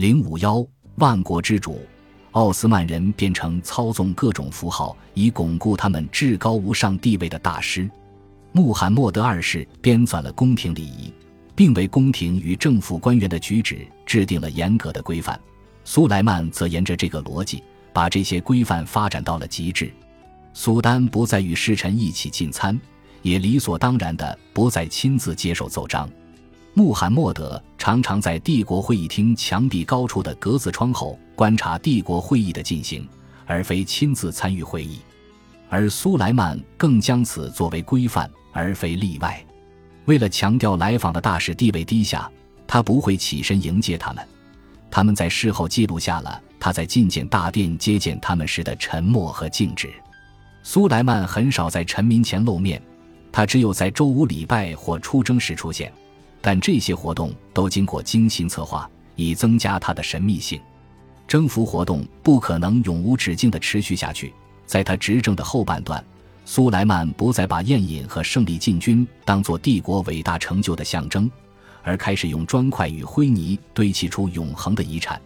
零五幺，万国之主，奥斯曼人变成操纵各种符号以巩固他们至高无上地位的大师。穆罕默德二世编纂了宫廷礼仪，并为宫廷与政府官员的举止制定了严格的规范。苏莱曼则沿着这个逻辑，把这些规范发展到了极致。苏丹不再与侍臣一起进餐，也理所当然的不再亲自接受奏章。穆罕默德常常在帝国会议厅墙壁高处的格子窗后观察帝国会议的进行，而非亲自参与会议。而苏莱曼更将此作为规范，而非例外。为了强调来访的大使地位低下，他不会起身迎接他们。他们在事后记录下了他在觐见大殿接见他们时的沉默和静止。苏莱曼很少在臣民前露面，他只有在周五礼拜或出征时出现，但这些活动都经过精心策划，以增加他的神秘性。征服活动不可能永无止境地持续下去。在他执政的后半段，苏莱曼不再把宴饮和胜利进军当作帝国伟大成就的象征，而开始用砖块与灰泥堆砌出永恒的遗产。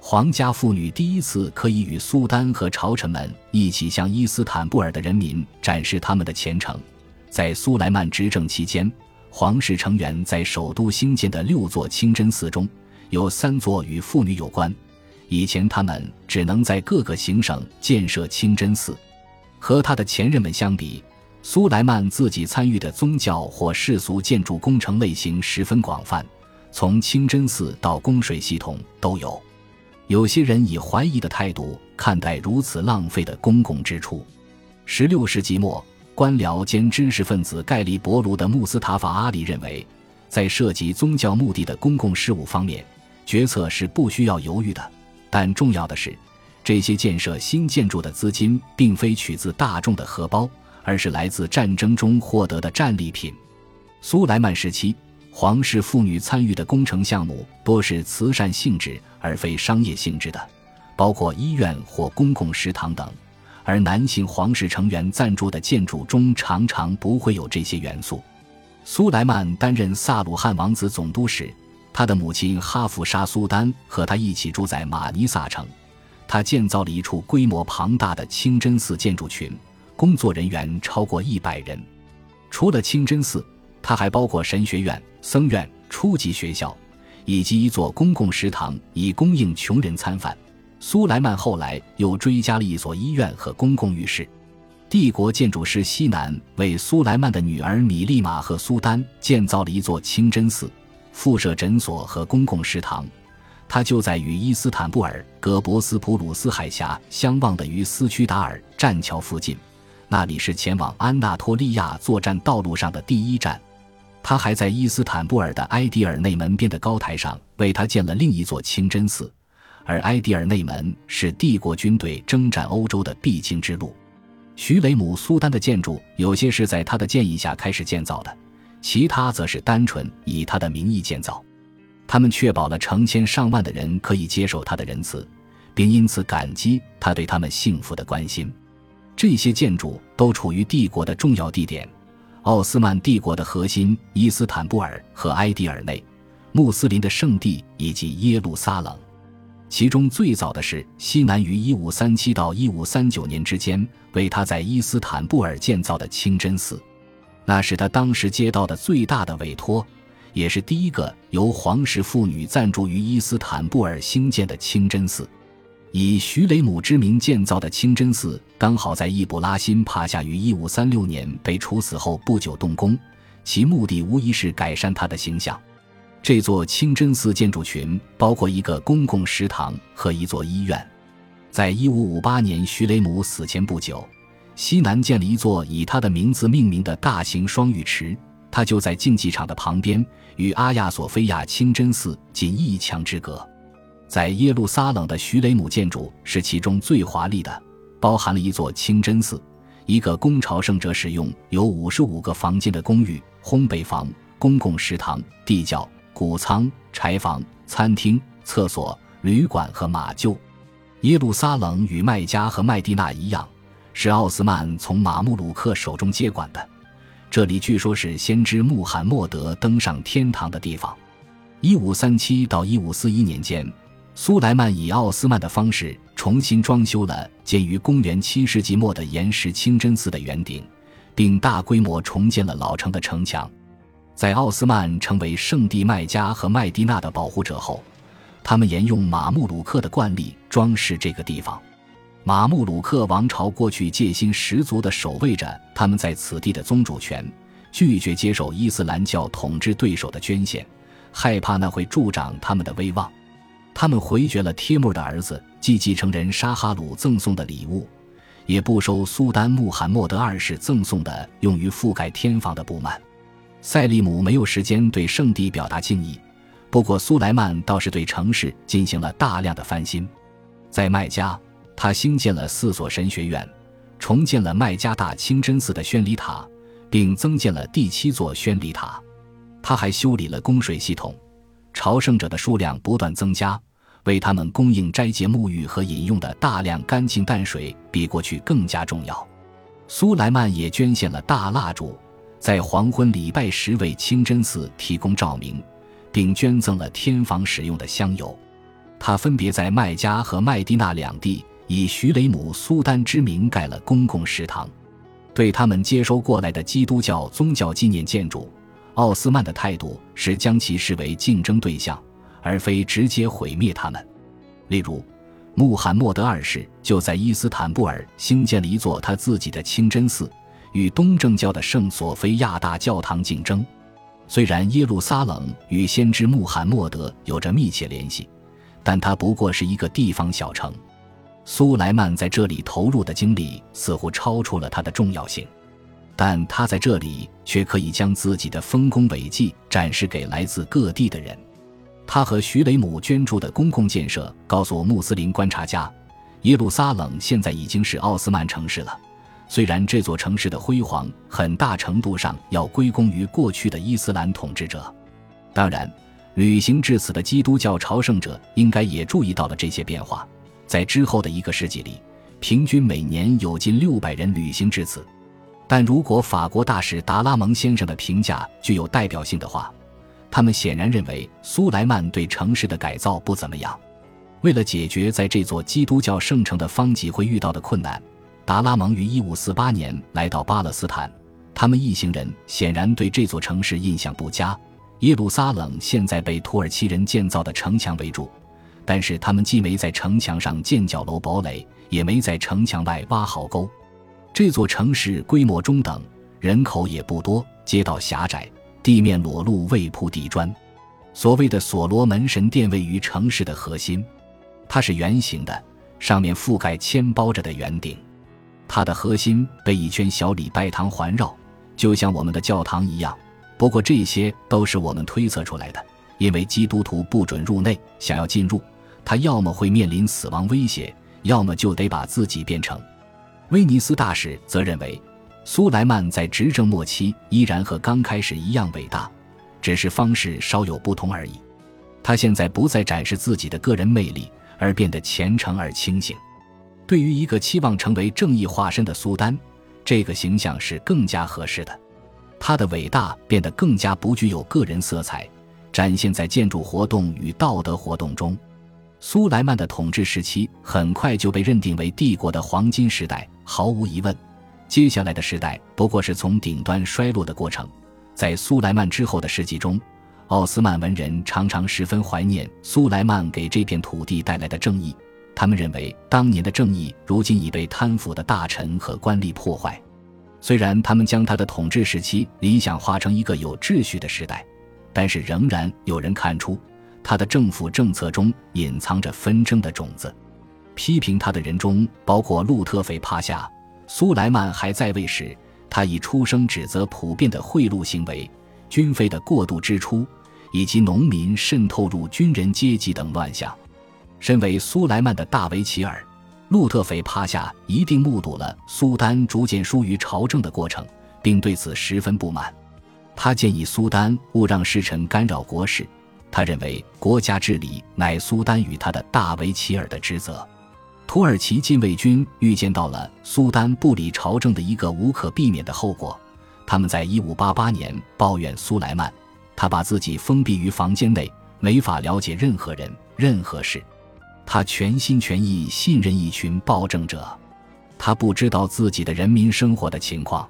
皇家妇女第一次可以与苏丹和朝臣们一起向伊斯坦布尔的人民展示他们的虔诚。在苏莱曼执政期间，皇室成员在首都兴建的六座清真寺中，有三座与妇女有关。以前他们只能在各个行省建设清真寺。和他的前任们相比，苏莱曼自己参与的宗教或世俗建筑工程类型十分广泛，从清真寺到供水系统都有。有些人以怀疑的态度看待如此浪费的公共支出。十六世纪末，官僚兼知识分子盖利博卢的穆斯塔法阿里认为，在涉及宗教目的的公共事务方面，决策是不需要犹豫的。但重要的是，这些建设新建筑的资金并非取自大众的荷包，而是来自战争中获得的战利品。苏莱曼时期。皇室妇女参与的工程项目多是慈善性质而非商业性质的，包括医院或公共食堂等；而男性皇室成员赞助的建筑中常常不会有这些元素。苏莱曼担任萨鲁汉王子总督时，他的母亲哈夫沙苏丹和他一起住在马尼萨城。他建造了一处规模庞大的清真寺建筑群，工作人员超过一百人。除了清真寺。它还包括神学院、僧院、初级学校，以及一座公共食堂，以供应穷人餐饭。苏莱曼后来又追加了一所医院和公共浴室。帝国建筑师西南为苏莱曼的女儿米利玛和苏丹建造了一座清真寺、附设诊所和公共食堂。它就在与伊斯坦布尔格博斯普鲁斯海峡相望的于斯屈达尔栈桥附近，那里是前往安纳托利亚作战道路上的第一站。他还在伊斯坦布尔的埃迪尔内门边的高台上为他建了另一座清真寺，而埃迪尔内门是帝国军队征战欧洲的必经之路。徐雷姆苏丹的建筑有些是在他的建议下开始建造的，其他则是单纯以他的名义建造。他们确保了成千上万的人可以接受他的仁慈，并因此感激他对他们幸福的关心。这些建筑都处于帝国的重要地点。奥斯曼帝国的核心伊斯坦布尔和埃迪尔内，穆斯林的圣地以及耶路撒冷，其中最早的是西南于1537到1539年之间为他在伊斯坦布尔建造的清真寺，那是他当时接到的最大的委托，也是第一个由皇室妇女赞助于伊斯坦布尔兴建的清真寺。以徐雷姆之名建造的清真寺，刚好在易卜拉欣帕夏于1536年被处死后不久动工，其目的无疑是改善他的形象。这座清真寺建筑群包括一个公共食堂和一座医院。在1558年徐雷姆死前不久，西南建了一座以他的名字命名的大型双浴池，它就在竞技场的旁边，与阿亚索菲亚清真寺仅一墙之隔。在耶路撒冷的徐雷姆建筑是其中最华丽的，包含了一座清真寺、一个供朝圣者使用、有五十五个房间的公寓、烘焙房、公共食堂、地窖、谷仓、柴房、餐厅、厕所、旅馆和马厩。耶路撒冷与麦加和麦地那一样，是奥斯曼从马穆鲁克手中接管的。这里据说是先知穆罕默德登上天堂的地方。一五三七到一五四一年间。苏莱曼以奥斯曼的方式重新装修了建于公元七世纪末的岩石清真寺的圆顶，并大规模重建了老城的城墙。在奥斯曼成为圣地麦加和麦地那的保护者后，他们沿用马穆鲁克的惯例装饰这个地方。马穆鲁克王朝过去戒心十足地守卫着他们在此地的宗主权，拒绝接受伊斯兰教统治对手的捐献，害怕那会助长他们的威望。他们回绝了帖木的儿子即继承人沙哈鲁赠送的礼物，也不收苏丹穆罕默德二世赠送的用于覆盖天房的布幔。塞利姆没有时间对圣地表达敬意，不过苏莱曼倒是对城市进行了大量的翻新。在麦加，他兴建了四所神学院，重建了麦加大清真寺的宣礼塔，并增建了第七座宣礼塔。他还修理了供水系统，朝圣者的数量不断增加，为他们供应斋戒沐浴和饮用的大量干净淡水比过去更加重要。苏莱曼也捐献了大蜡烛。在黄昏礼拜时，为清真寺提供照明，并捐赠了天房使用的香油。他分别在麦加和麦地那两地以徐雷姆苏丹之名盖了公共食堂。对他们接收过来的基督教宗教纪念建筑，奥斯曼的态度是将其视为竞争对象，而非直接毁灭他们。例如，穆罕默德二世就在伊斯坦布尔兴建了一座他自己的清真寺。与东正教的圣索菲亚大教堂竞争。虽然耶路撒冷与先知穆罕默德有着密切联系，但它不过是一个地方小城。苏莱曼在这里投入的精力似乎超出了他的重要性，但他在这里却可以将自己的丰功伟绩展示给来自各地的人。他和徐雷姆捐助的公共建设告诉穆斯林观察家，耶路撒冷现在已经是奥斯曼城市了。虽然这座城市的辉煌很大程度上要归功于过去的伊斯兰统治者，当然，旅行至此的基督教朝圣者应该也注意到了这些变化。在之后的一个世纪里，平均每年有近六百人旅行至此。但如果法国大使达拉蒙先生的评价具有代表性的话，他们显然认为苏莱曼对城市的改造不怎么样。为了解决在这座基督教圣城的方济会遇到的困难。达拉蒙于一五四八年来到巴勒斯坦，他们一行人显然对这座城市印象不佳。耶路撒冷现在被土耳其人建造的城墙围住，但是他们既没在城墙上建角楼堡垒，也没在城墙外挖壕沟。这座城市规模中等，人口也不多，街道狭窄，地面裸露，未铺地砖。所谓的所罗门神殿位于城市的核心，它是圆形的，上面覆盖铅包着的圆顶。它的核心被一圈小礼拜堂环绕，就像我们的教堂一样。不过这些都是我们推测出来的，因为基督徒不准入内，想要进入，他要么会面临死亡威胁，要么就得把自己变成。威尼斯大使则认为，苏莱曼在执政末期依然和刚开始一样伟大，只是方式稍有不同而已。他现在不再展示自己的个人魅力，而变得虔诚而清醒。对于一个期望成为正义化身的苏丹，这个形象是更加合适的。他的伟大变得更加不具有个人色彩，展现在建筑活动与道德活动中。苏莱曼的统治时期很快就被认定为帝国的黄金时代。毫无疑问，接下来的时代不过是从顶端衰落的过程。在苏莱曼之后的世纪中，奥斯曼文人常常十分怀念苏莱曼给这片土地带来的正义。他们认为，当年的正义如今已被贪腐的大臣和官吏破坏。虽然他们将他的统治时期理想化成一个有秩序的时代，但是仍然有人看出他的政府政策中隐藏着纷争的种子。批评他的人中包括路特斐帕夏。苏莱曼还在位时，他已出声指责普遍的贿赂行为、军费的过度支出以及农民渗透入军人阶级等乱象。身为苏莱曼的大维齐尔，路特斐帕下一定目睹了苏丹逐渐疏于朝政的过程，并对此十分不满。他建议苏丹勿让使臣干扰国事。他认为国家治理乃苏丹与他的大维齐尔的职责。土耳其禁卫军预见到了苏丹不理朝政的一个无可避免的后果。他们在1588年抱怨苏莱曼，他把自己封闭于房间内，没法了解任何人、任何事。他全心全意信任一群暴政者，他不知道自己的人民生活的情况。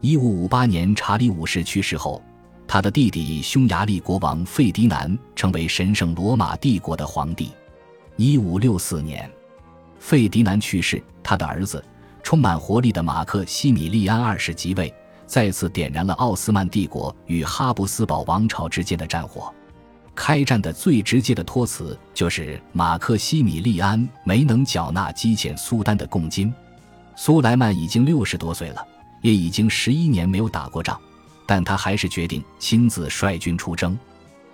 一五五八年，查理五世去世后，他的弟弟匈牙利国王费迪南成为神圣罗马帝国的皇帝。一五六四年，费迪南去世，他的儿子充满活力的马克西米利安二世即位，再次点燃了奥斯曼帝国与哈布斯堡王朝之间的战火。开战的最直接的托词就是马克西米利安没能缴纳积欠苏丹的贡金。苏莱曼已经六十多岁了，也已经十一年没有打过仗，但他还是决定亲自率军出征。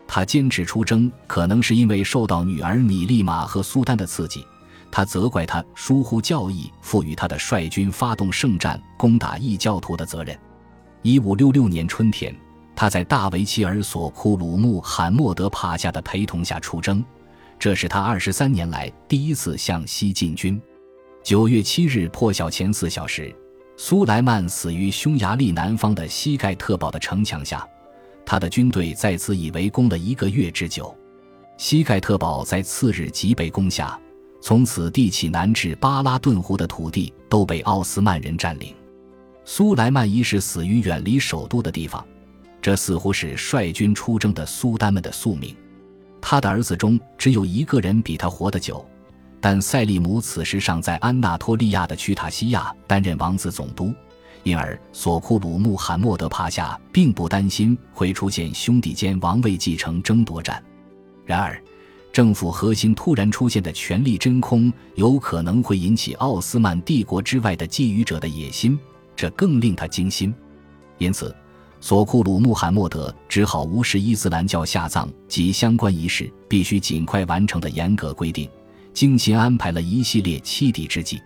他坚持出征，可能是因为受到女儿米利玛和苏丹的刺激。他责怪他疏忽教义赋予他的率军发动圣战攻打异教徒的责任。一五六六年春天。他在大维齐尔索库鲁穆罕默德帕夏的陪同下出征，这是他二十三年来第一次向西进军。九月七日破晓前四小时，苏莱曼死于匈牙利南方的西盖特堡的城墙下。他的军队在此已围攻了一个月之久。西盖特堡在次日即被攻下，从此地起南至巴拉顿湖的土地都被奥斯曼人占领。苏莱曼一世死于远离首都的地方。这似乎是率军出征的苏丹们的宿命。他的儿子中只有一个人比他活得久，但塞利姆此时尚在安纳托利亚的屈塔西亚担任王子总督，因而索库鲁穆罕默德帕夏并不担心会出现兄弟间王位继承争夺战。然而，政府核心突然出现的权力真空，有可能会引起奥斯曼帝国之外的觊觎者的野心，这更令他惊心。因此。索库鲁穆罕默德只好无视伊斯兰教下葬及相关仪式必须尽快完成的严格规定，精心安排了一系列欺敌之计，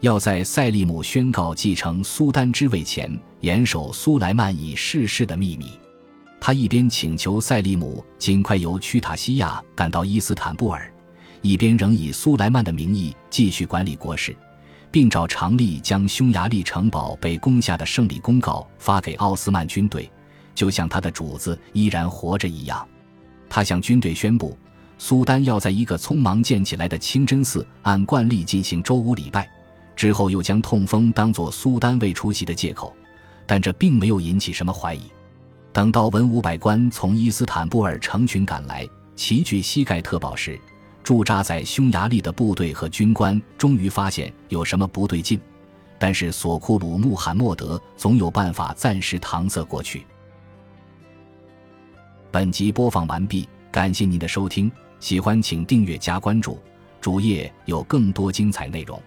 要在塞利姆宣告继承苏丹之位前严守苏莱曼已逝世的秘密。他一边请求塞利姆尽快由屈塔西亚赶到伊斯坦布尔，一边仍以苏莱曼的名义继续管理国事。并照常例将匈牙利城堡被攻下的胜利公告发给奥斯曼军队，就像他的主子依然活着一样。他向军队宣布，苏丹要在一个匆忙建起来的清真寺按惯例进行周五礼拜，之后又将痛风当作苏丹未出席的借口。但这并没有引起什么怀疑。等到文武百官从伊斯坦布尔成群赶来，齐聚西盖特堡时，驻扎在匈牙利的部队和军官终于发现有什么不对劲，但是索库鲁穆罕默德总有办法暂时搪塞过去。本集播放完毕，感谢您的收听，喜欢请订阅加关注，主页有更多精彩内容。